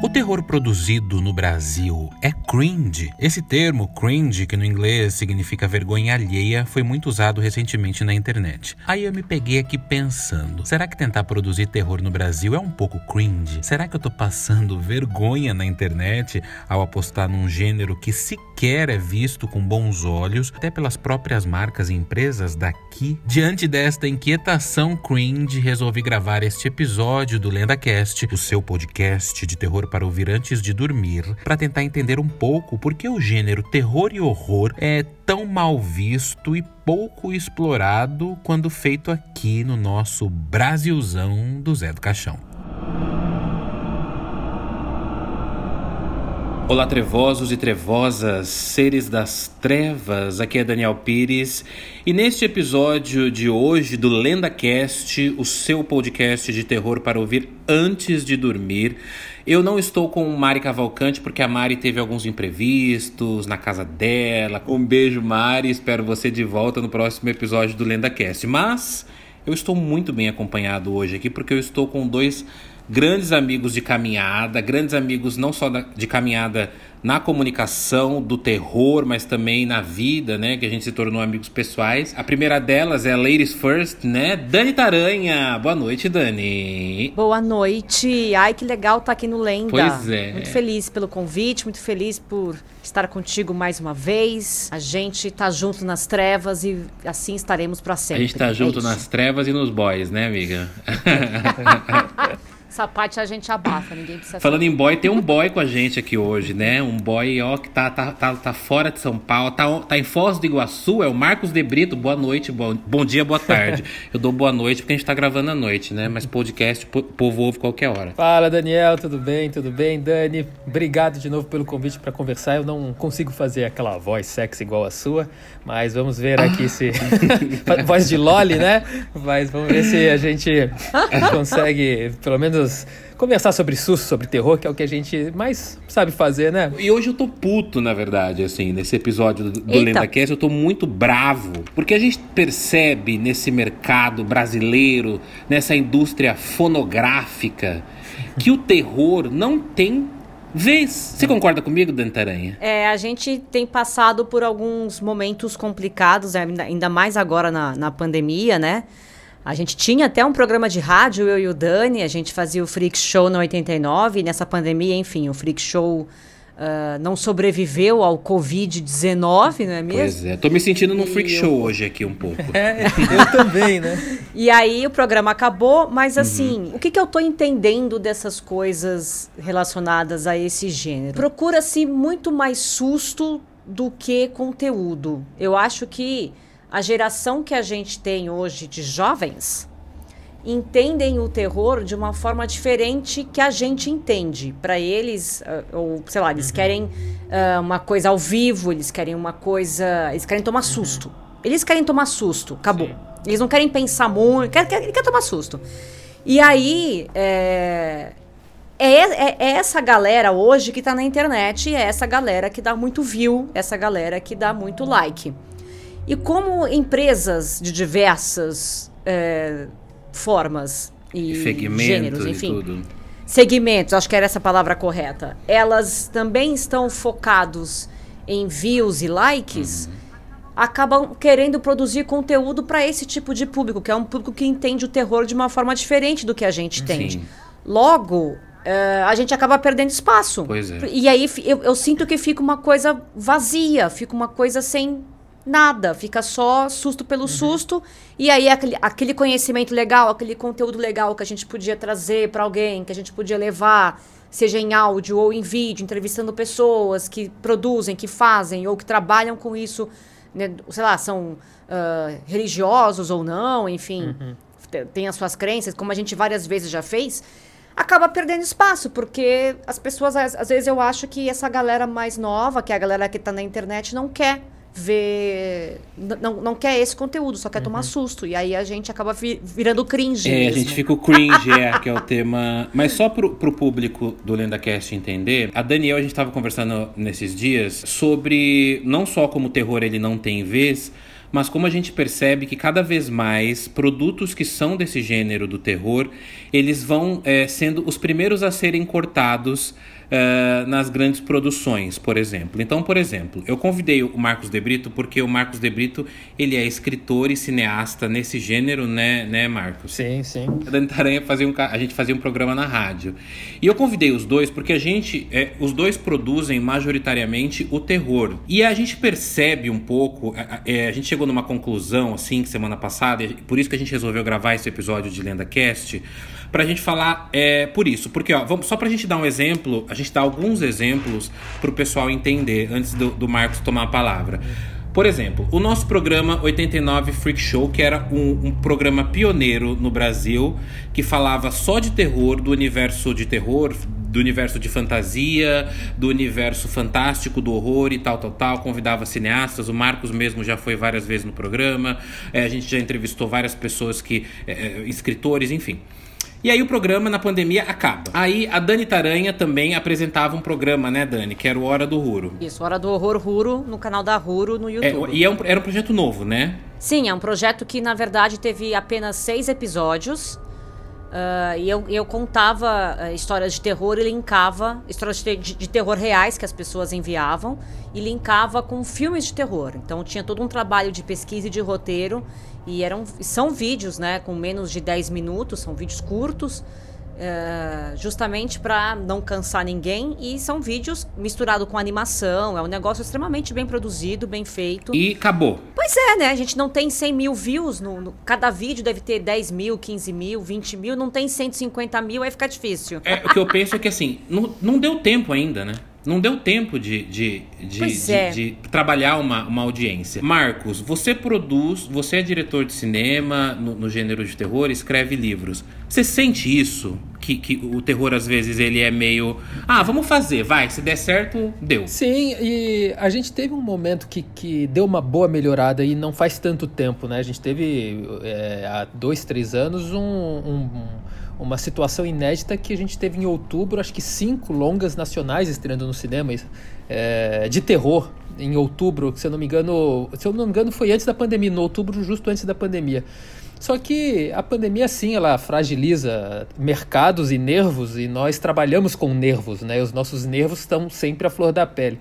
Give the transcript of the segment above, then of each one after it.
O terror produzido no Brasil é cringe. Esse termo, cringe, que no inglês significa vergonha alheia, foi muito usado recentemente na internet. Aí eu me peguei aqui pensando: será que tentar produzir terror no Brasil é um pouco cringe? Será que eu tô passando vergonha na internet ao apostar num gênero que sequer é visto com bons olhos, até pelas próprias marcas e empresas daqui? Diante desta inquietação cringe, resolvi gravar este episódio do LendaCast, o seu podcast de terror para ouvir antes de dormir, para tentar entender um pouco por que o gênero terror e horror é tão mal visto e pouco explorado quando feito aqui no nosso Brasilzão do Zé do Caixão. Olá, trevosos e trevosas, seres das trevas. Aqui é Daniel Pires e neste episódio de hoje do LendaCast, o seu podcast de terror para ouvir antes de dormir, eu não estou com Mari Cavalcante porque a Mari teve alguns imprevistos na casa dela. Um beijo, Mari. Espero você de volta no próximo episódio do LendaCast. Mas eu estou muito bem acompanhado hoje aqui porque eu estou com dois grandes amigos de caminhada, grandes amigos não só de caminhada na comunicação do terror, mas também na vida, né? Que a gente se tornou amigos pessoais. A primeira delas é a Ladies First, né? Dani Taranha. Boa noite, Dani. Boa noite. Ai, que legal estar tá aqui no Lenda. Pois é. Muito feliz pelo convite, muito feliz por estar contigo mais uma vez. A gente tá junto nas trevas e assim estaremos para sempre. A gente tá junto é nas trevas e nos boys, né, amiga? Essa parte a gente abafa, ninguém precisa Falando saber. em boy, tem um boy com a gente aqui hoje, né? Um boy, ó, que tá, tá, tá, tá fora de São Paulo, tá, tá em Foz do Iguaçu, é o Marcos de Brito. Boa noite, bom, bom dia, boa tarde. Eu dou boa noite porque a gente tá gravando à noite, né? Mas podcast o povo ouve qualquer hora. Fala, Daniel, tudo bem? Tudo bem, Dani? Obrigado de novo pelo convite para conversar. Eu não consigo fazer aquela voz sexy igual a sua, mas vamos ver aqui ah. se. voz de Loli, né? Mas vamos ver se a gente consegue, pelo menos conversar sobre susto, sobre terror, que é o que a gente mais sabe fazer, né? E hoje eu tô puto, na verdade, assim, nesse episódio do, do LendaCast, eu tô muito bravo, porque a gente percebe nesse mercado brasileiro, nessa indústria fonográfica, que o terror não tem vez. Você concorda comigo, Dantaranha? É, a gente tem passado por alguns momentos complicados, ainda mais agora na, na pandemia, né? A gente tinha até um programa de rádio, eu e o Dani, a gente fazia o Freak Show na 89, e nessa pandemia, enfim, o Freak Show uh, não sobreviveu ao Covid-19, não é mesmo? Pois é, tô me sentindo num Freak eu... Show hoje aqui um pouco. é, eu também, né? E aí o programa acabou, mas uhum. assim, uhum. o que, que eu tô entendendo dessas coisas relacionadas a esse gênero? Procura-se muito mais susto do que conteúdo. Eu acho que a geração que a gente tem hoje de jovens entendem o terror de uma forma diferente que a gente entende. Para eles, uh, ou sei lá, eles uhum. querem uh, uma coisa ao vivo, eles querem uma coisa. Eles querem tomar uhum. susto. Eles querem tomar susto, acabou. Sim. Eles não querem pensar muito, quer, quer, quer tomar susto. E aí, é, é, é, é, essa galera hoje que tá na internet, é essa galera que dá muito view, essa galera que dá muito like. E como empresas de diversas é, formas e Segmentos gêneros, enfim, e tudo. segmentos, acho que era essa palavra correta, elas também estão focados em views e likes, uhum. acabam querendo produzir conteúdo para esse tipo de público, que é um público que entende o terror de uma forma diferente do que a gente entende. Logo, Uh, a gente acaba perdendo espaço. Pois é. E aí eu, eu, sinto que fica uma coisa vazia, fica uma coisa sem nada, fica só susto pelo uhum. susto. E aí aquele, aquele conhecimento legal, aquele conteúdo legal que a gente podia trazer para alguém, que a gente podia levar, seja em áudio ou em vídeo, entrevistando pessoas que produzem, que fazem ou que trabalham com isso, né, sei lá, são uh, religiosos ou não, enfim, uhum. tem as suas crenças, como a gente várias vezes já fez acaba perdendo espaço, porque as pessoas, às, às, vezes eu acho que essa galera mais nova, que é a galera que está na internet, não quer ver. Não, não quer esse conteúdo, só quer uhum. tomar susto. E aí a gente acaba virando cringe. É, mesmo. a gente fica o cringe, é, que é o tema. Mas só pro, pro público do LendaCast entender, a Daniel, a gente estava conversando nesses dias sobre não só como o terror ele não tem vez mas como a gente percebe que cada vez mais produtos que são desse gênero do terror, eles vão é, sendo os primeiros a serem cortados uh, nas grandes produções, por exemplo. Então, por exemplo, eu convidei o Marcos De Brito porque o Marcos De Brito ele é escritor e cineasta nesse gênero, né, né Marcos? Sim, sim. A Dani Taranha fazia um, a gente fazia um programa na rádio. E eu convidei os dois porque a gente, é, os dois produzem majoritariamente o terror. E a gente percebe um pouco, a, a, a gente chegou numa conclusão assim semana passada, por isso que a gente resolveu gravar esse episódio de Lenda Cast para a gente falar é, por isso. Porque, ó, vamos, só para a gente dar um exemplo, a gente dá alguns exemplos para o pessoal entender antes do, do Marcos tomar a palavra. Por exemplo, o nosso programa 89 Freak Show, que era um, um, programa pioneiro no Brasil, que falava só de terror, do universo de terror, do universo de fantasia, do universo fantástico, do horror e tal, tal, tal. Convidava cineastas, o Marcos mesmo já foi várias vezes no programa, é, a gente já entrevistou várias pessoas que. É, é escritores, enfim. E aí o programa na pandemia acaba. Aí a Dani Taranha também apresentava um programa, né, Dani? Que era o Hora do Ruro. Isso, Hora do Horror Ruro, no canal da Ruro, no é, YouTube. É, e é um, era um projeto novo, né? Sim, é um projeto que, na verdade, teve apenas seis episódios. Uh, e eu, eu contava uh, histórias de terror e linkava histórias de, de, terror reais que as pessoas enviavam e linkava com filmes de terror. Então tinha todo um trabalho de pesquisa e de roteiro e eram, são vídeos, né, com menos de 10 minutos, são vídeos curtos, uh, justamente para não cansar ninguém. E são vídeos misturados com animação, é um negócio extremamente bem produzido, bem feito. E acabou. Pois é, né? A gente não tem 100 mil views, no, no, cada vídeo deve ter 10 mil, 15 mil, 20 mil, não tem 150 mil, aí fica difícil. É, o que eu penso é que assim, não, não deu tempo ainda, né? Não deu tempo de, de, de, de, é. de, trabalhar uma, uma audiência. Marcos, você produz, você é diretor de cinema no, no gênero de terror, escreve livros. Você sente isso? Que, que o terror, às vezes, ele é meio. Ah, vamos fazer, vai, se der certo, deu. Sim, e a gente teve um momento que, que deu uma boa melhorada e não faz tanto tempo, né? A gente teve é, há dois, três anos um, um, um uma situação inédita que a gente teve em outubro, acho que cinco longas nacionais estreando no cinema é, de terror em outubro, se eu não me engano, se eu não me engano foi antes da pandemia, no outubro justo antes da pandemia. Só que a pandemia, sim, ela fragiliza mercados e nervos, e nós trabalhamos com nervos, né? Os nossos nervos estão sempre à flor da pele.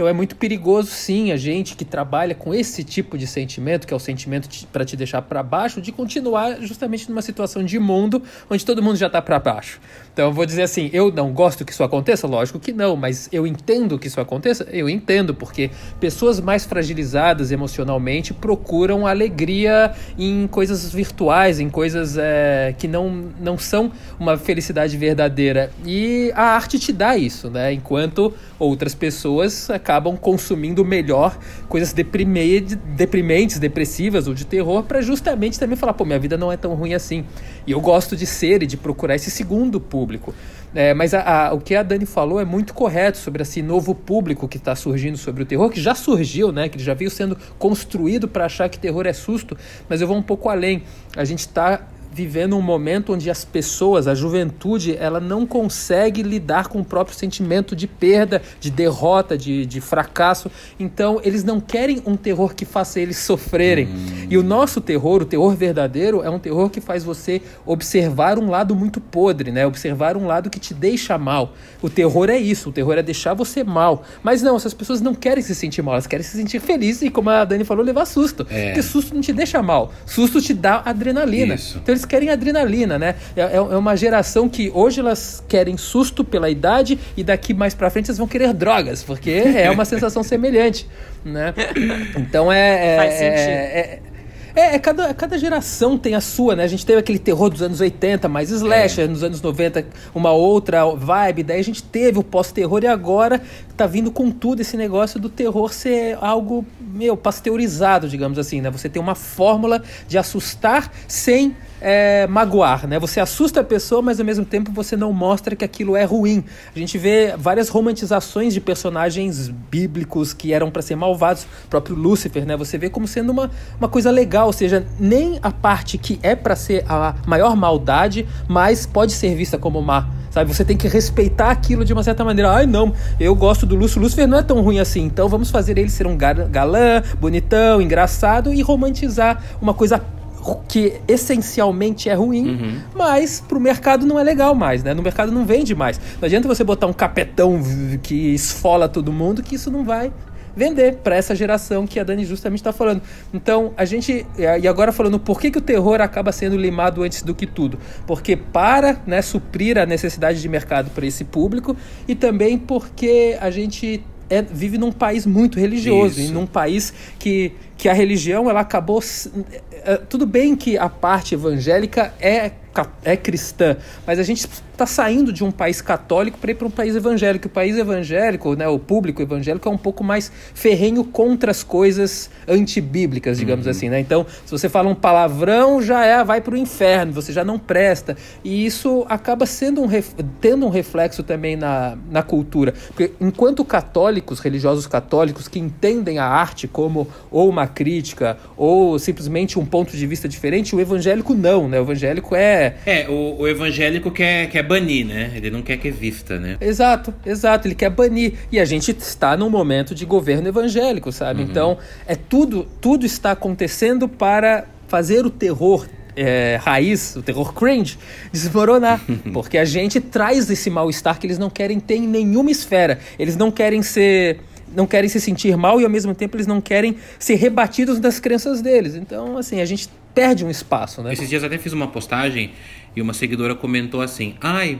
Então é muito perigoso, sim, a gente que trabalha com esse tipo de sentimento, que é o sentimento para te deixar para baixo, de continuar justamente numa situação de mundo onde todo mundo já está para baixo. Então eu vou dizer assim, eu não gosto que isso aconteça, lógico que não, mas eu entendo que isso aconteça, eu entendo, porque pessoas mais fragilizadas emocionalmente procuram alegria em coisas virtuais, em coisas é, que não, não são uma felicidade verdadeira. E a arte te dá isso, né? Enquanto outras pessoas consumindo melhor coisas deprimentes, depressivas ou de terror, para justamente também falar, pô, minha vida não é tão ruim assim. E eu gosto de ser e de procurar esse segundo público. É, mas a, a, o que a Dani falou é muito correto sobre esse novo público que está surgindo sobre o terror, que já surgiu, né? Que já veio sendo construído para achar que terror é susto, mas eu vou um pouco além. A gente está vivendo um momento onde as pessoas, a juventude, ela não consegue lidar com o próprio sentimento de perda, de derrota, de, de fracasso. Então, eles não querem um terror que faça eles sofrerem. Hum. E o nosso terror, o terror verdadeiro, é um terror que faz você observar um lado muito podre, né? Observar um lado que te deixa mal. O terror é isso, o terror é deixar você mal. Mas não, essas pessoas não querem se sentir mal, elas querem se sentir felizes e, como a Dani falou, levar susto. É. Porque susto não te deixa mal. Susto te dá adrenalina. Isso. Então, eles querem adrenalina, né? É, é, é uma geração que hoje elas querem susto pela idade e daqui mais para frente elas vão querer drogas, porque é uma sensação semelhante, né? Então é, é Faz sentido. É, é, é, cada, cada geração tem a sua, né? A gente teve aquele terror dos anos 80, mais slasher, é. nos anos 90 uma outra vibe, daí a gente teve o pós-terror e agora tá vindo com tudo esse negócio do terror ser algo, meu, pasteurizado, digamos assim, né? Você tem uma fórmula de assustar sem é, magoar, né? Você assusta a pessoa, mas ao mesmo tempo você não mostra que aquilo é ruim. A gente vê várias romantizações de personagens bíblicos que eram para ser malvados, próprio Lúcifer, né? Você vê como sendo uma, uma coisa legal, ou seja, nem a parte que é para ser a maior maldade, mas pode ser vista como má sabe? Você tem que respeitar aquilo de uma certa maneira. Ai, não, eu gosto do Lúcio. Lúcifer não é tão ruim assim, então vamos fazer ele ser um galã, bonitão, engraçado e romantizar uma coisa que essencialmente é ruim, uhum. mas pro mercado não é legal mais, né? No mercado não vende mais. Não adianta você botar um capetão que esfola todo mundo, que isso não vai vender para essa geração que a Dani justamente está falando. Então, a gente. E agora falando por que, que o terror acaba sendo limado antes do que tudo? Porque para né, suprir a necessidade de mercado para esse público e também porque a gente é, vive num país muito religioso, Isso. e num país que, que a religião ela acabou. É, tudo bem que a parte evangélica é é cristã, mas a gente está saindo de um país católico para ir para um país evangélico. O país evangélico, né, o público evangélico é um pouco mais ferrenho contra as coisas antibíblicas, digamos uhum. assim, né? Então, se você fala um palavrão, já é, vai para o inferno, você já não presta. E isso acaba sendo um tendo um reflexo também na, na cultura, porque enquanto católicos, religiosos católicos que entendem a arte como ou uma crítica ou simplesmente um ponto de vista diferente, o evangélico não, né? O evangélico é é. É, o, o, evangélico quer, quer banir, né? Ele não quer que vista, né? Exato, exato. Ele quer banir. E a gente está num momento de governo evangélico, sabe? Uhum. Então, é tudo, tudo está acontecendo para fazer o terror é, raiz, o terror cringe, desmoronar. porque a gente traz esse mal-estar que eles não querem ter em nenhuma esfera. Eles não querem ser. Não querem se sentir mal e ao mesmo tempo eles não querem ser rebatidos das crenças deles. Então, assim, a gente perde um espaço, né? Esses dias até fiz uma postagem e uma seguidora comentou assim: "Ai,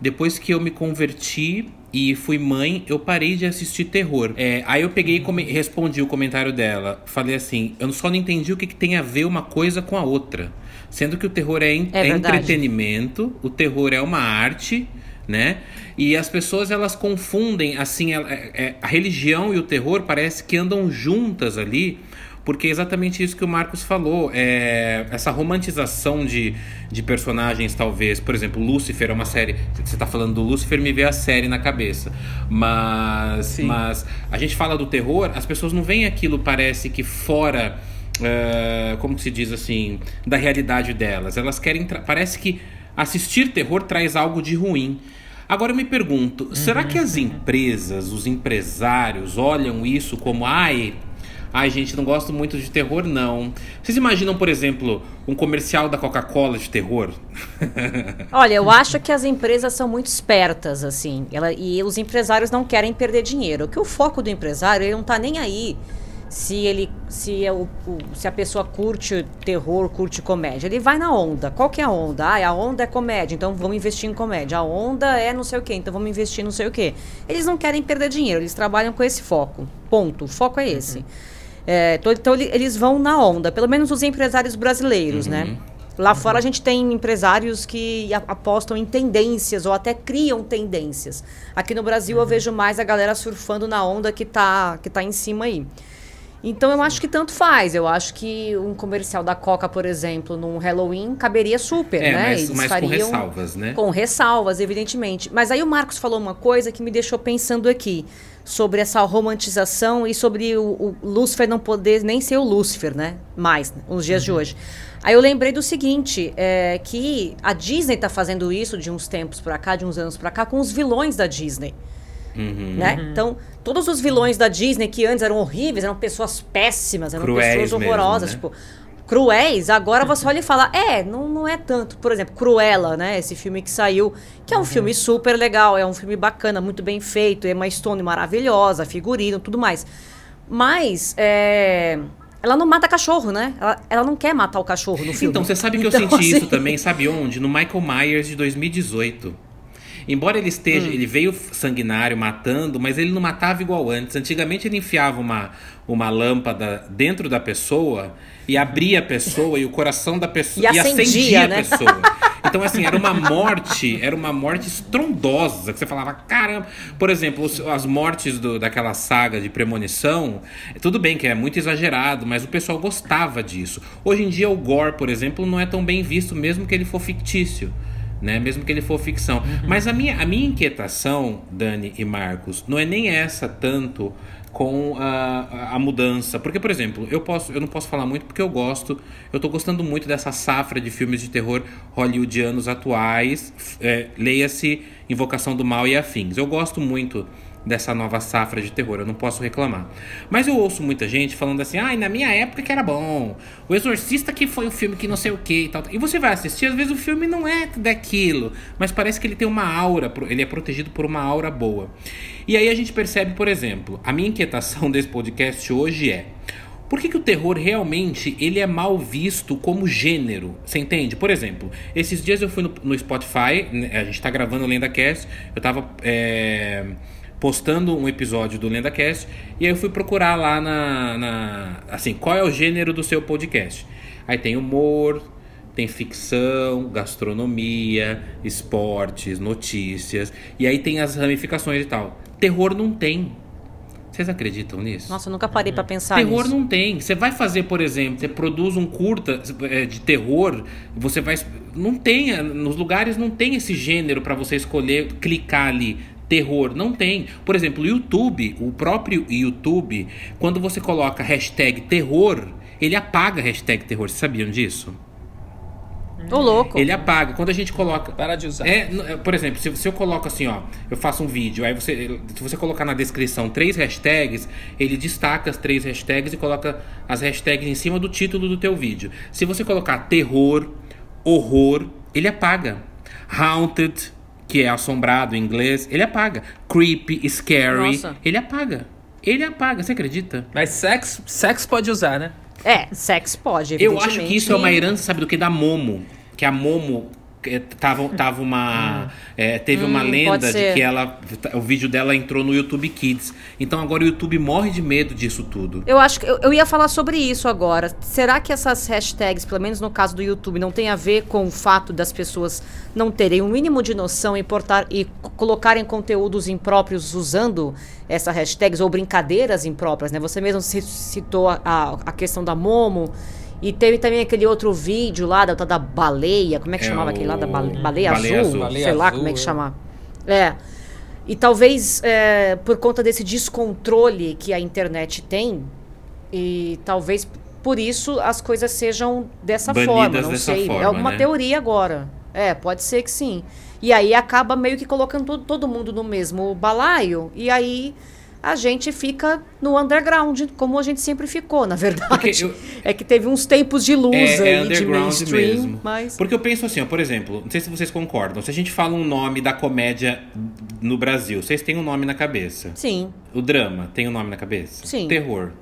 depois que eu me converti e fui mãe, eu parei de assistir terror. É, aí eu peguei e respondi o comentário dela. Falei assim: eu só não entendi o que, que, tem a ver uma coisa com a outra. Sendo que o terror é, é, é entretenimento, o terror é uma arte, né? E as pessoas elas confundem, assim, a, é, é, a religião e o terror parece que andam juntas ali porque é exatamente isso que o Marcos falou. É, essa romantização de, de personagens, talvez. Por exemplo, Lúcifer é uma série. Você está falando do Lúcifer, me vê a série na cabeça. Mas, mas a gente fala do terror, as pessoas não veem aquilo, parece que fora. Uh, como se diz assim? Da realidade delas. Elas querem. Parece que assistir terror traz algo de ruim. Agora eu me pergunto, uhum. será que as empresas, os empresários olham isso como, ai, Ai, gente, não gosto muito de terror, não. Vocês imaginam, por exemplo, um comercial da Coca-Cola de terror? Olha, eu acho que as empresas são muito espertas, assim. Ela, e os empresários não querem perder dinheiro. Que o foco do empresário, ele não tá nem aí se ele se, é o, o, se a pessoa curte terror, curte comédia. Ele vai na onda. Qual que é a onda? Ah, a onda é comédia, então vamos investir em comédia. A onda é não sei o quê, então vamos investir em não sei o quê. Eles não querem perder dinheiro, eles trabalham com esse foco. Ponto. O foco é esse. Uhum. É, então eles vão na onda, pelo menos os empresários brasileiros, né? uhum. né? Lá uhum. fora a gente tem empresários que apostam em tendências ou até criam tendências. Aqui no Brasil uhum. eu vejo mais a galera surfando na onda que tá, que tá em cima aí. Então eu acho que tanto faz. Eu acho que um comercial da Coca, por exemplo, num Halloween caberia super, é, né? Mas, Eles mas fariam com ressalvas, né? Com ressalvas, evidentemente. Mas aí o Marcos falou uma coisa que me deixou pensando aqui sobre essa romantização e sobre o, o Lúcifer não poder nem ser o Lúcifer, né? Mais, né? nos dias uhum. de hoje. Aí eu lembrei do seguinte, é, que a Disney está fazendo isso de uns tempos para cá, de uns anos para cá, com os vilões da Disney. Uhum. Né? Uhum. Então, todos os vilões da Disney que antes eram horríveis, eram pessoas péssimas, eram Cruéis pessoas horrorosas, mesmo, né? tipo cruéis, agora você olha e fala, é, não, não é tanto. Por exemplo, Cruella, né? Esse filme que saiu, que é um uhum. filme super legal, é um filme bacana, muito bem feito, é uma Stone maravilhosa, figurino, tudo mais. Mas, é, ela não mata cachorro, né? Ela, ela, não quer matar o cachorro no filme. Então, você sabe que então, eu senti assim... isso também, sabe onde? No Michael Myers de 2018. Embora ele esteja, hum. ele veio sanguinário matando, mas ele não matava igual antes. Antigamente ele enfiava uma, uma lâmpada dentro da pessoa e abria a pessoa e o coração da pessoa e, e acendia, acendia né? a pessoa. Então, assim, era uma morte, era uma morte estrondosa, que você falava, caramba. Por exemplo, as mortes do, daquela saga de premonição, tudo bem que é muito exagerado, mas o pessoal gostava disso. Hoje em dia, o gore, por exemplo, não é tão bem visto, mesmo que ele for fictício né? Mesmo que ele for ficção. Uhum. Mas a minha, a minha inquietação, Dani e Marcos, não é nem essa tanto com a, a, mudança. Porque, por exemplo, eu, posso, eu não posso falar muito porque eu gosto, eu tô gostando muito dessa safra de filmes de terror hollywoodianos atuais, é, leia-se Invocação do Mal e afins. Eu gosto muito dessa nova safra de terror, eu não posso reclamar. Mas eu ouço muita gente falando assim: ai, ah, na minha época que era bom, O Exorcista que foi o filme que não sei o que e tal. E você vai assistir, às vezes o filme não é daquilo, mas parece que ele tem uma aura, ele é protegido por uma aura boa. E aí a gente percebe, por exemplo, a minha inquietação desse podcast hoje é. Por que, que, o terror realmente ele é mal visto como gênero? Você entende? Por exemplo, esses dias eu fui no, no Spotify, né, a gente tá gravando o LendaCast, eu tava é, postando um episódio do LendaCast e aí eu fui procurar lá na, na. Assim, qual é o gênero do seu podcast? Aí tem humor, tem ficção, gastronomia, esportes, notícias, e aí tem as ramificações e tal. Terror não tem. Vocês acreditam nisso? Nossa, eu nunca parei para pensar terror nisso. não tem. Você vai fazer, por exemplo, você produz um curta é, de terror, você vai não tem, nos lugares não tem esse gênero para você escolher, clicar ali terror. Não tem. Por exemplo, o YouTube, o próprio YouTube, quando você coloca hashtag terror, ele apaga hashtag terror. Vocês sabiam disso? Tô louco. Ele apaga. Quando a gente coloca. Para de usar. É, é, por exemplo, se, se eu coloco assim, ó, eu faço um vídeo, aí você. Se você colocar na descrição três hashtags, ele destaca as três hashtags e coloca as hashtags em cima do título do teu vídeo. Se você colocar terror, horror, ele apaga. Haunted, que é assombrado em inglês, ele apaga. Creepy, scary, Nossa. ele apaga. Ele apaga, você acredita? Mas sex, sex pode usar, né? É, sex pode, Eu acho que isso é uma herança, sabe do que? Da Momo. Que a Momo tava, tava uma. Hum. É, teve hum, uma lenda de que ela. O vídeo dela entrou no YouTube Kids. Então agora o YouTube morre de medo disso tudo. Eu acho que eu, eu ia falar sobre isso agora. Será que essas hashtags, pelo menos no caso do YouTube, não tem a ver com o fato das pessoas não terem o um mínimo de noção e, portar, e colocarem conteúdos impróprios usando essas hashtags ou brincadeiras impróprias, né? Você mesmo citou a, a, a questão da Momo. E teve também aquele outro vídeo lá da, da baleia, como é que é chamava o... aquele lá da baleia, baleia, azul? azul? Baleia sei azul, lá como é que é. chama. É. E talvez é, por conta desse descontrole que a internet tem, e talvez por isso as coisas sejam dessa Banidas forma, não sei. Forma, é uma né? teoria agora. É, pode ser que sim. E aí acaba meio que colocando todo, todo mundo no mesmo balaio, e aí a gente fica no underground, como a gente sempre ficou, na verdade. Eu, é que teve uns tempos de luz é, é aí, é de mainstream. Mesmo. Mas... Porque eu penso assim, ó, por exemplo, não sei se vocês concordam, se a gente fala um nome da comédia no Brasil, vocês têm um nome na cabeça. Sim. O drama tem um nome na cabeça? Sim. Terror.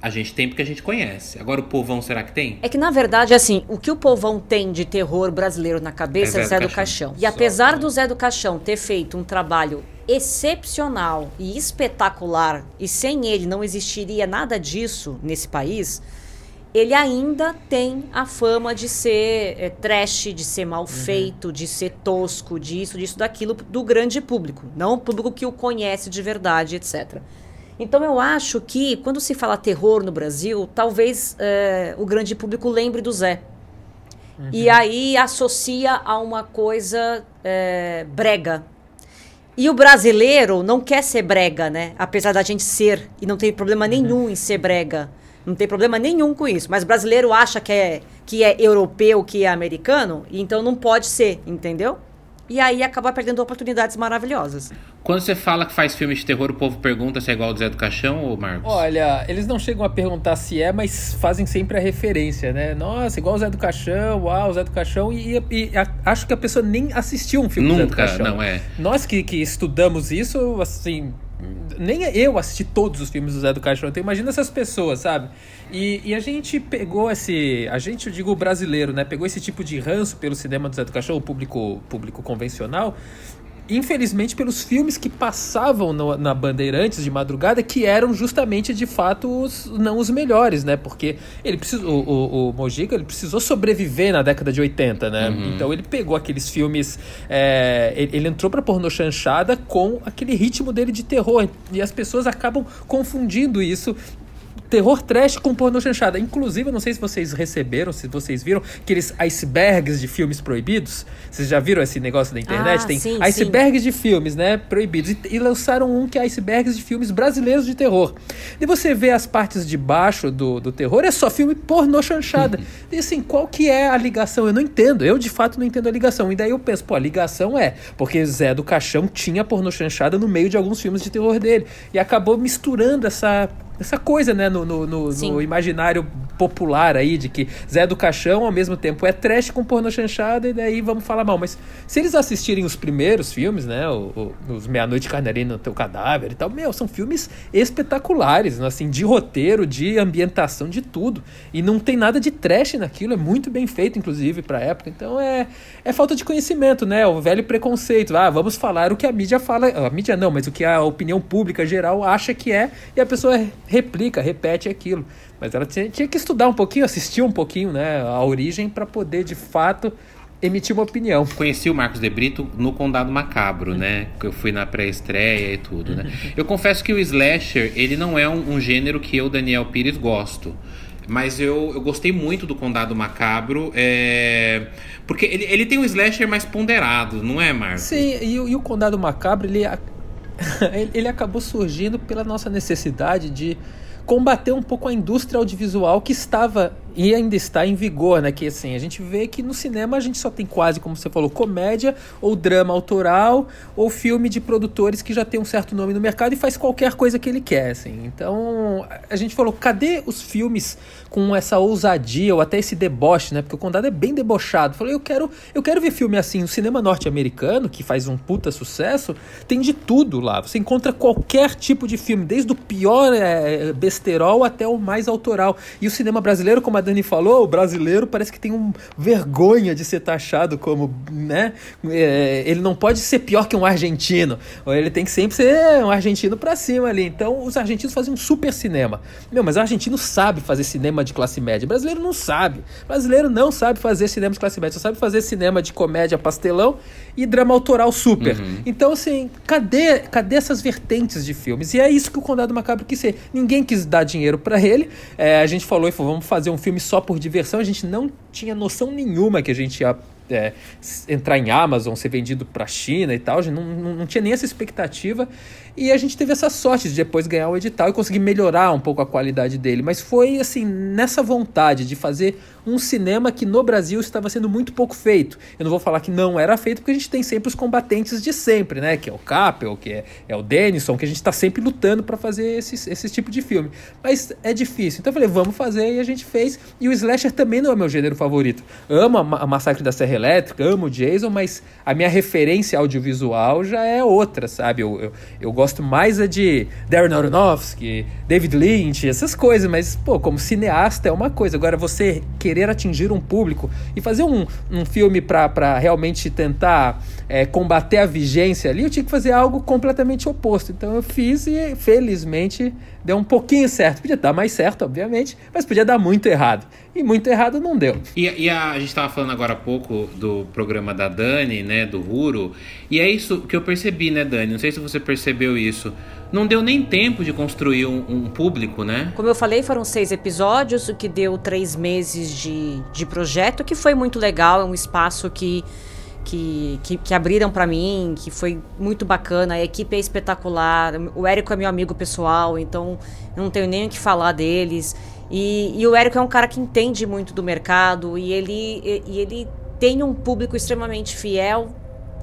A gente tem porque a gente conhece. Agora o povão, será que tem? É que, na verdade, assim, o que o povão tem de terror brasileiro na cabeça é, é Zé, do Caixão. E apesar do Zé do Caixão ter feito um trabalho excepcional e espetacular, e sem ele não existiria nada disso nesse país, ele ainda tem a fama de ser é, trash, de ser mal uhum. feito, de ser tosco, disso, disso, daquilo, do grande público. Não o público que o conhece de verdade, etc. Então eu acho que quando se fala terror no Brasil, talvez é, o grande público lembre do Zé. Uhum. E aí associa a uma coisa é, brega. E o brasileiro não quer ser brega, né? Apesar da gente ser. E não tem problema uhum. nenhum em ser brega. Não tem problema nenhum com isso. Mas o brasileiro acha que é, que é europeu, que é americano, e então não pode ser, entendeu? E aí acaba perdendo oportunidades maravilhosas. Quando você fala que faz filme de terror, o povo pergunta se é igual ao Zé do Caixão ou Marcos? Olha, eles não chegam a perguntar se é, mas fazem sempre a referência, né? Nossa, igual o Zé do Caixão, uau, o Zé do Caixão. E, e, e a, acho que a pessoa nem assistiu um filme Nunca, do Zé do Caixão. não é. Nós que, que estudamos isso, assim, nem eu assisti todos os filmes do Zé do Caixão. Então imagina essas pessoas, sabe? E, e, a gente pegou esse. A gente, eu digo brasileiro, né? Pegou esse tipo de ranço pelo cinema do Zé do Cachorro, o público, público convencional. Infelizmente, pelos filmes que passavam no, na Bandeirantes de madrugada, que eram justamente de fato os, não os melhores, né? Porque ele precisou, o, o, Mojica ele precisou sobreviver na década de 80, né? Uhum. Então ele pegou aqueles filmes. É, ele, ele, entrou pra pornô chanchada com aquele ritmo dele de terror. E as pessoas acabam confundindo isso terror trash com pornô chanchada. Inclusive, eu não sei se vocês receberam, se vocês viram, aqueles icebergs de filmes proibidos. Vocês já viram esse negócio da internet? Ah, Tem sim, icebergs de filmes, né? Proibidos. E, e, lançaram um que é icebergs de filmes brasileiros de terror. E você vê as partes de baixo do, do terror, é só filme pornô chanchada. e assim, qual que é a ligação? Eu não entendo. Eu, de fato, não entendo a ligação. E daí eu penso, pô, a ligação é porque Zé do Caixão tinha pornô chanchada no meio de alguns filmes de terror dele. E acabou misturando essa essa coisa, né, no, no, no, no, imaginário popular aí, de que Zé do Caixão, ao mesmo tempo, é trash com porno chanchada, e daí vamos falar mal. Mas se eles assistirem os primeiros filmes, né, o, o, os Meia-Noite Carneirina no Teu Cadáver e tal, meu, são filmes espetaculares, assim, de roteiro, de ambientação, de tudo. E não tem nada de trash naquilo, é muito bem feito, inclusive, pra época. Então é, é falta de conhecimento, né, o velho preconceito. Ah, vamos falar o que a mídia fala, a mídia não, mas o que a opinião pública geral acha que é, e a pessoa replica, repete aquilo. Mas ela tinha, tinha que estudar um pouquinho, assistir um pouquinho, né, a origem para poder de fato emitir uma opinião. Conheci o Marcos de Brito no Condado Macabro, né? Que eu fui na pré-estreia e tudo, né? Eu confesso que o slasher, ele não é um, um gênero que eu, Daniel Pires, gosto. Mas eu, eu gostei muito do Condado Macabro, é... porque ele, ele tem um slasher mais ponderado, não é, Marcos? Sim, e, e o Condado Macabro, ele, ele acabou surgindo pela nossa necessidade de combater um pouco a indústria audiovisual que estava e ainda está em vigor, né? Que assim, a gente vê que no cinema a gente só tem quase, como você falou, comédia ou drama autoral ou filme de produtores que já tem um certo nome no mercado e faz qualquer coisa que ele quer, assim. Então, a gente falou, cadê os filmes com essa ousadia ou até esse deboche, né? Porque o Condado é bem debochado. Falei, eu quero, eu quero ver filme assim. O cinema norte-americano, que faz um puta sucesso, tem de tudo lá. Você encontra qualquer tipo de filme, desde o pior é, besterol até o mais autoral. E o cinema brasileiro, como a Dani falou, o brasileiro parece que tem um vergonha de ser taxado como, né? É, ele não pode ser pior que um argentino. Ele tem que sempre ser um argentino pra cima ali. Então, os argentinos fazem um super cinema. Meu, mas o argentino sabe fazer cinema de classe média. O brasileiro não sabe. O brasileiro não sabe fazer cinema de classe média. Só sabe fazer cinema de comédia pastelão e drama autoral super. Uhum. Então, assim, cadê, cadê essas vertentes de filmes? E é isso que o Condado Macabro quis ser. Ninguém quis dar dinheiro para ele. É, a gente falou e falou, vamos fazer um filme filme só por diversão, a gente não tinha noção nenhuma que a gente ia é, entrar em Amazon, ser vendido para a China e tal, a gente não, não, não, tinha nem essa expectativa. E a gente teve essa sorte de depois ganhar o edital e conseguir melhorar um pouco a qualidade dele. Mas foi assim, nessa vontade de fazer um cinema que no Brasil estava sendo muito pouco feito. Eu não vou falar que não era feito, porque a gente tem sempre os combatentes de sempre, né? Que é o Capel, que é, é o Denison, que a gente está sempre lutando para fazer esse, esse tipo de filme. Mas é difícil. Então eu falei, vamos fazer, e a gente fez. E o Slasher também não é meu gênero favorito. Amo a, a Massacre da Serra Elétrica, amo o Jason, mas a minha referência audiovisual já é outra, sabe? Eu, eu, eu gosto mais é de Darren Aronofsky, David Lynch, essas coisas, mas, pô, como cineasta é uma coisa. Agora, você querer atingir um público e fazer um, um filme para realmente tentar é, combater a vigência ali, eu tinha que fazer algo completamente oposto. Então eu fiz e, felizmente, deu um pouquinho certo. Podia dar mais certo, obviamente, mas podia dar muito errado. E muito errado não deu. E, e a, a, gente estava falando agora há pouco do programa da Dani, né, do Ruro, e é isso que eu percebi, né, Dani? Não sei se você percebeu isso. Não deu nem tempo de construir um, um público, né? Como eu falei, foram seis episódios, o que deu três meses de, de projeto, que foi muito legal. É um espaço que que, que, que abriram para mim, que foi muito bacana. A equipe é espetacular. O Érico é meu amigo pessoal, então não tenho nem o que falar deles. E, e o Érico é um cara que entende muito do mercado e ele, e, e ele tem um público extremamente fiel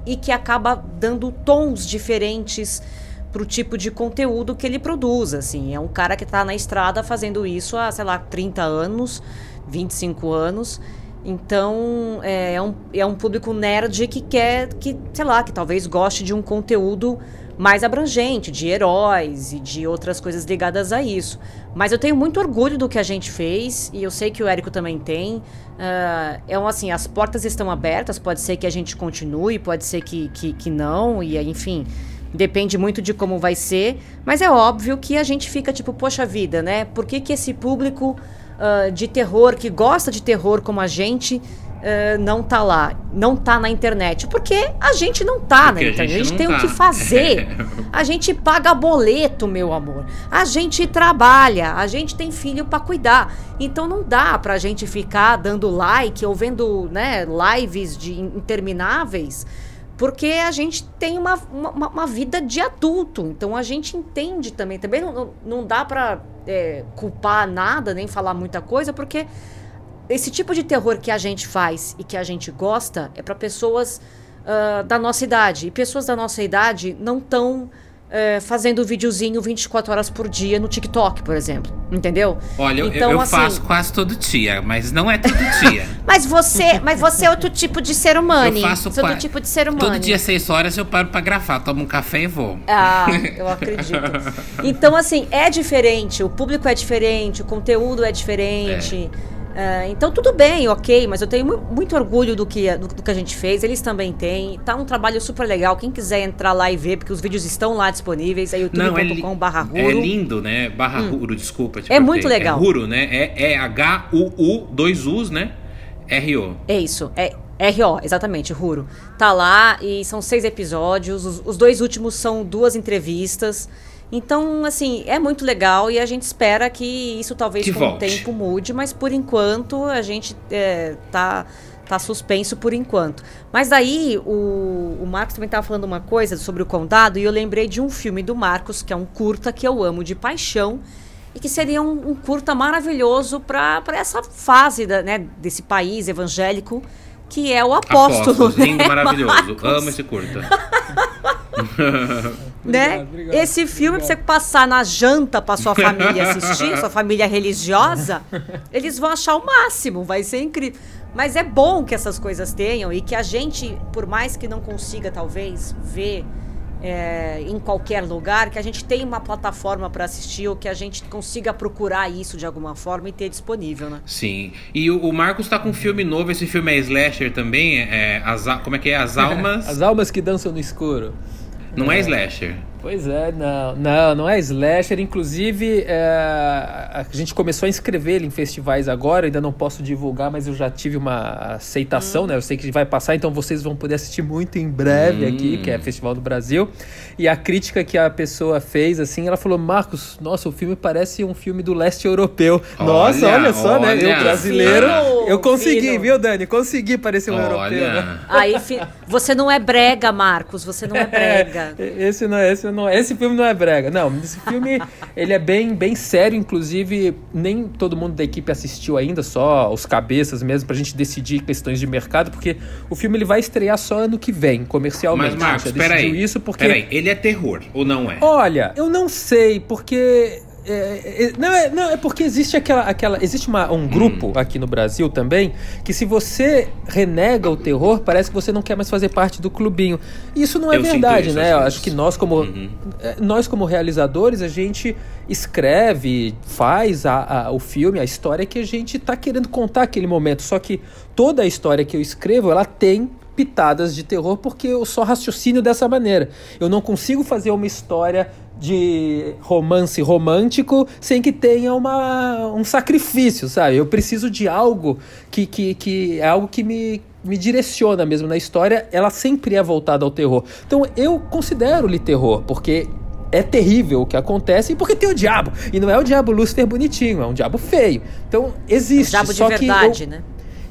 e que acaba dando tons diferentes para o tipo de conteúdo que ele produz. Assim. É um cara que está na estrada fazendo isso há, sei lá, 30 anos, 25 anos. Então, é, é, um, é um público nerd que quer, que, sei lá, que talvez goste de um conteúdo mais abrangente, de heróis e de outras coisas ligadas a isso. Mas eu tenho muito orgulho do que a gente fez e eu sei que o Érico também tem. Uh, é um, assim, as portas estão abertas, pode ser que a gente continue, pode ser que, que, que não, e enfim, depende muito de como vai ser. Mas é óbvio que a gente fica tipo, poxa vida, né? Por que, que esse público uh, de terror, que gosta de terror como a gente, uh, não tá lá, não tá na internet? Porque a gente não tá Porque na internet, a gente, não tem tá. o que fazer. A gente paga boleto, meu amor. A gente trabalha, a gente tem filho para cuidar. Então não dá pra gente ficar dando like ou vendo, né, lives de intermináveis porque a gente tem uma, uma, uma, vida de adulto, então a gente entende também. Também não, não dá para é, culpar nada, nem falar muita coisa, porque esse tipo de terror que a gente faz e que a gente gosta é para pessoas uh, da nossa idade. E pessoas da nossa idade não estão é, fazendo videozinho 24 horas por dia no TikTok, por exemplo. Entendeu? Olha, então, eu, eu assim, faço quase todo dia, mas não é todo dia. mas você, mas você é outro tipo de ser humano. Eu faço você é outro tipo de ser humano. Todo dia, 6 horas, eu paro pra gravar, tomo um café e vou. Ah, eu acredito. Então, assim, é diferente, o público é diferente, o conteúdo é diferente. É. Uh, então tudo bem, ok, mas eu tenho muito orgulho do que, do, do, que a gente fez, eles também têm. Tá um trabalho super legal. Quem quiser entrar lá e ver, porque os vídeos estão lá disponíveis, é youtube.com.br. É, é lindo, né? Barra hum. Ruro, desculpa. é muito legal. É Ruro, né? É, é H-U-U, dois U's, né? R-O. É isso, é R-O, exatamente, Ruro. Tá lá e são seis episódios. Os, os dois últimos são duas entrevistas. Então, assim, é muito legal e a gente espera que isso talvez que com volte. o tempo mude, mas por enquanto a gente é, tá, tá suspenso por enquanto. Mas aí o, o Marcos também estava falando uma coisa sobre o condado e eu lembrei de um filme do Marcos, que é um curta que eu amo de paixão e que seria um, um curta maravilhoso para essa fase da, né, desse país evangélico que é o apóstolo. Apóstolos, lindo, né, maravilhoso. Marcos? Amo esse curta. né? Obrigado, obrigado, Esse filme, obrigado. pra você passar na janta pra sua família assistir, sua família religiosa, eles vão achar o máximo, vai ser incrível. Mas é bom que essas coisas tenham e que a gente, por mais que não consiga, talvez, ver é, em qualquer lugar, que a gente tenha uma plataforma para assistir ou que a gente consiga procurar isso de alguma forma e ter disponível, né? Sim. E o, o Marcos tá com um filme novo, esse filme é slasher também, é, as, como é que é? As Almas... As Almas que Dançam no Escuro. Não é, slasher. Pois é, não, não, não é slasher. Inclusive, é, a gente começou a inscrever ele em festivais agora, ainda não posso divulgar, mas eu já tive uma aceitação, hum. né? Eu sei que vai passar, então vocês vão poder assistir muito em breve hum. aqui, que é Festival do Brasil. E a crítica que a pessoa fez, assim, ela falou: Marcos, nossa, o filme parece um filme do leste europeu. Olha, nossa, olha só, olha, né? Eu brasileiro, fino, eu consegui, fino. viu, Dani? Consegui parecer um europeu. Né? Aí, você não é brega, Marcos, você não é brega. É, esse não é, esse não, esse filme não é brega. Não, esse filme ele é bem, bem sério, inclusive nem todo mundo da equipe assistiu ainda, só os cabeças mesmo pra gente decidir questões de mercado, porque o filme ele vai estrear só ano que vem, comercialmente. Mas Marcos, peraí, isso porque peraí, ele é terror ou não é? Olha, eu não sei, porque é, é, não, é, não, é porque existe aquela. aquela existe uma, um grupo hum. aqui no Brasil também que se você renega o terror, parece que você não quer mais fazer parte do clubinho. Isso não é eu verdade, né? Eu acho que nós, como, uhum. É, nós, como realizadores, a gente escreve, faz a, a, o filme, a história que a gente está querendo contar aquele momento. Só que toda a história que eu escrevo, ela tem pitadas de terror porque eu só raciocínio dessa maneira. Eu não consigo fazer uma história de romance romântico sem que tenha uma, um sacrifício, sabe? Eu preciso de algo que, que, que é algo que me, me direciona mesmo na história, ela sempre é voltada ao terror. Então eu considero-lhe terror, porque é terrível o que acontece e porque tem o diabo. E não é o diabo Lúcifer bonitinho, é um diabo feio. Então existe. É um diabo de verdade, eu, né?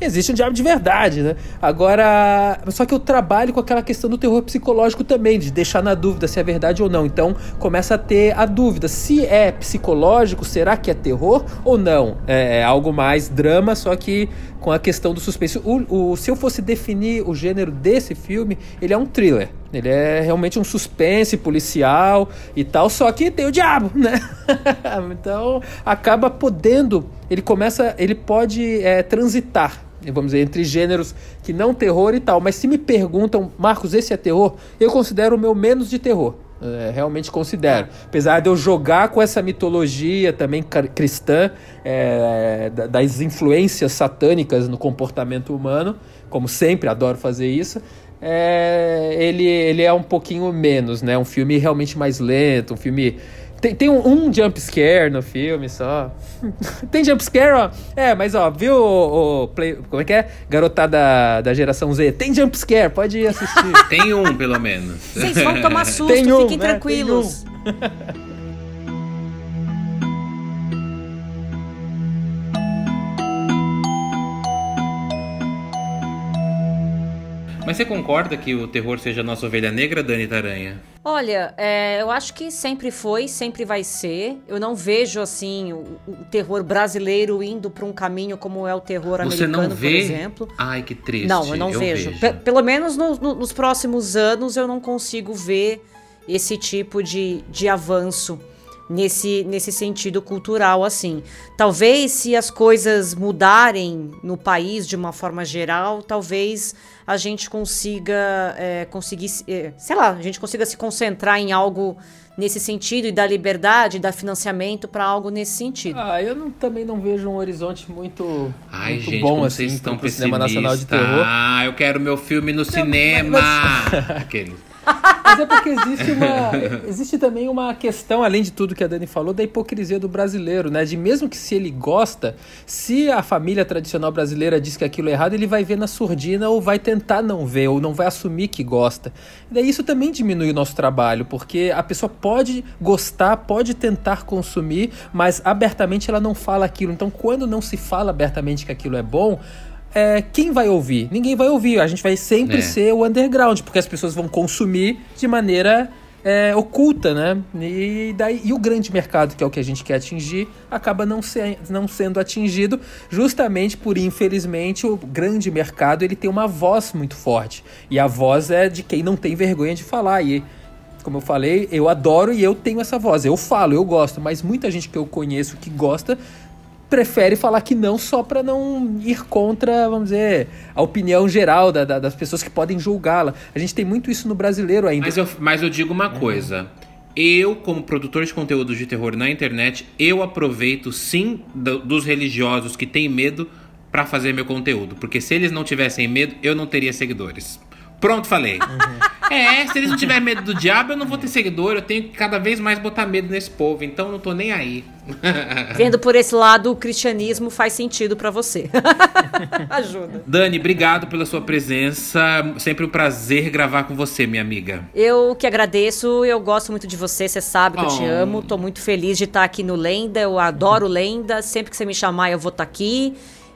Existe um diabo de verdade, né? Agora, só que eu trabalho com aquela questão do terror psicológico também, de deixar na dúvida se é verdade ou não. Então, começa a ter a dúvida se é psicológico, será que é terror ou não? É, é algo mais drama, só que com a questão do suspense. O, o, se eu fosse definir o gênero desse filme, ele é um thriller. Ele é realmente um suspense policial e tal, só que tem o diabo, né? então acaba podendo, ele começa, ele pode é, transitar vamos dizer, entre gêneros que não terror e tal. Mas se me perguntam, Marcos, esse é terror? Eu considero o meu menos de terror. É, realmente considero. Apesar de eu jogar com essa mitologia também cristã, é, das influências satânicas no comportamento humano, como sempre adoro fazer isso, é, ele, ele é um pouquinho menos, né? Um filme realmente mais lento, um filme Tem, tem um, um jump scare no filme só. tem jump scare, ó. É, mas ó, viu o, o play, como é que é? Garotada da geração Z. Tem jump scare, pode ir assistir. tem um, pelo menos. Vocês vão tomar susto, tem um, fiquem né? tranquilos. Mas você concorda que o terror seja a nossa ovelha negra, Dani Taranha? Olha, é, eu acho que sempre foi, sempre vai ser. Eu não vejo assim o, o terror brasileiro indo para um caminho como é o terror Você americano, não vê? por exemplo. Ai, que triste. Não, eu não eu vejo. vejo. Pelo menos no, no, nos próximos anos eu não consigo ver esse tipo de, de avanço nesse, nesse sentido cultural assim. Talvez se as coisas mudarem no país de uma forma geral, talvez a gente consiga é, conseguir, é, sei lá, a gente consiga se concentrar em algo nesse sentido e dar liberdade, dar financiamento para algo nesse sentido. Ah, eu não, também não vejo um horizonte muito, Ai, muito gente, bom assim vocês estão pro cinema nacional de terror. Ah, eu quero meu filme no não, cinema. Mas... Aquele. Mas é porque existe uma. Existe também uma questão, além de tudo que a Dani falou, da hipocrisia do brasileiro, né? De mesmo que se ele gosta, se a família tradicional brasileira diz que aquilo é errado, ele vai ver na surdina ou vai tentar não ver, ou não vai assumir que gosta. E daí isso também diminui o nosso trabalho, porque a pessoa pode gostar, pode tentar consumir, mas abertamente ela não fala aquilo. Então, quando não se fala abertamente que aquilo é bom, é, quem vai ouvir? Ninguém vai ouvir. A gente vai sempre é. ser o underground, porque as pessoas vão consumir de maneira é, oculta, né? E, daí, e o grande mercado, que é o que a gente quer atingir, acaba não, não sendo atingido, justamente por, infelizmente, o grande mercado ele tem uma voz muito forte. E a voz é de quem não tem vergonha de falar. E como eu falei, eu adoro e eu tenho essa voz. Eu falo, eu gosto, mas muita gente que eu conheço que gosta prefere falar que não só para não ir contra, vamos dizer, a opinião geral da, da, das pessoas que podem julgá-la. A gente tem muito isso no brasileiro ainda. Mas eu, mas eu digo uma coisa. Eu, como produtor de conteúdo de terror na internet, eu aproveito sim do, dos religiosos que têm medo para fazer meu conteúdo. Porque se eles não tivessem medo, eu não teria seguidores. Pronto, falei. Uhum. É, se eles não tiverem medo do diabo, eu não vou ter seguidor. Eu tenho que cada vez mais botar medo nesse povo. Então não tô nem aí. Vendo por esse lado, o cristianismo faz sentido para você. Ajuda. Dani, obrigado pela sua presença. Sempre um prazer gravar com você, minha amiga. Eu que agradeço. Eu gosto muito de você. Você sabe que oh. eu te oh. amo. Tô muito feliz de estar aqui no Lenda. Eu adoro Lenda. Sempre que você me chamar, eu vou estar aqui.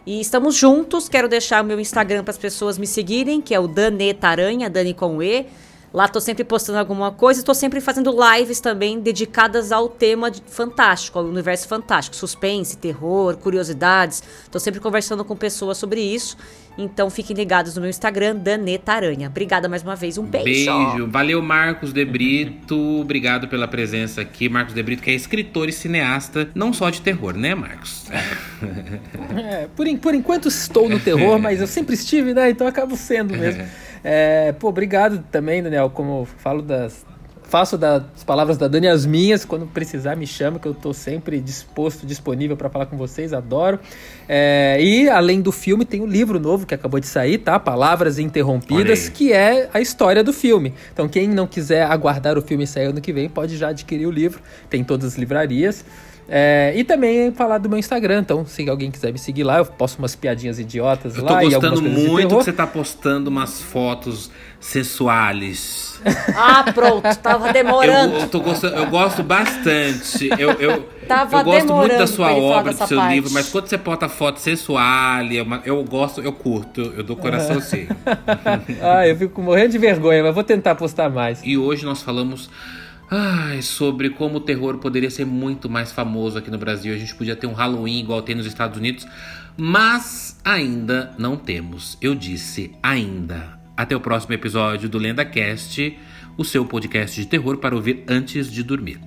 E estamos juntos. Quero deixar o meu Instagram para as pessoas me seguirem, que é o Daneta Aranha, Dani com E. Lá estou sempre postando alguma coisa, estou sempre fazendo lives também dedicadas ao tema fantástico, ao universo fantástico, suspense, terror, curiosidades. Estou sempre conversando com pessoas sobre isso. Então fiquem ligados no meu Instagram, Daneta Aranha. Obrigada mais uma vez, um beijo. Beijo. Valeu, Marcos De Brito. Obrigado pela presença aqui. Marcos De Brito, que é escritor e cineasta, não só de terror, né, Marcos? É, por, por enquanto estou no terror, mas eu sempre estive, né? Então acabo sendo mesmo. É, pô, obrigado também, Daniel. Como falo das. Faço das palavras da Dani as minhas. Quando precisar, me chama, que eu estou sempre disposto, disponível para falar com vocês. Adoro. É, e além do filme, tem um livro novo que acabou de sair, tá? Palavras Interrompidas, que é a história do filme. Então, quem não quiser aguardar o filme sair ano que vem, pode já adquirir o livro. Tem em todas as livrarias. É, e também falar do meu Instagram, então se alguém quiser me seguir lá, eu posto umas piadinhas idiotas eu lá. Eu tô gostando muito que você tá postando umas fotos sensuais. Ah, pronto, tava demorando. Eu, eu, tô gostando, eu gosto bastante. Eu, eu, tava eu gosto muito da sua obra, do seu parte. livro, mas quando você bota foto sensual, eu gosto, eu curto, eu dou coração é. assim. ah, eu fico morrendo de vergonha, mas vou tentar postar mais. E hoje nós falamos Ai, sobre como o terror poderia ser muito mais famoso aqui no Brasil. A gente podia ter um Halloween igual tem nos Estados Unidos, mas ainda não temos. Eu disse ainda. Até o próximo episódio do LendaCast, o seu podcast de terror para ouvir antes de dormir.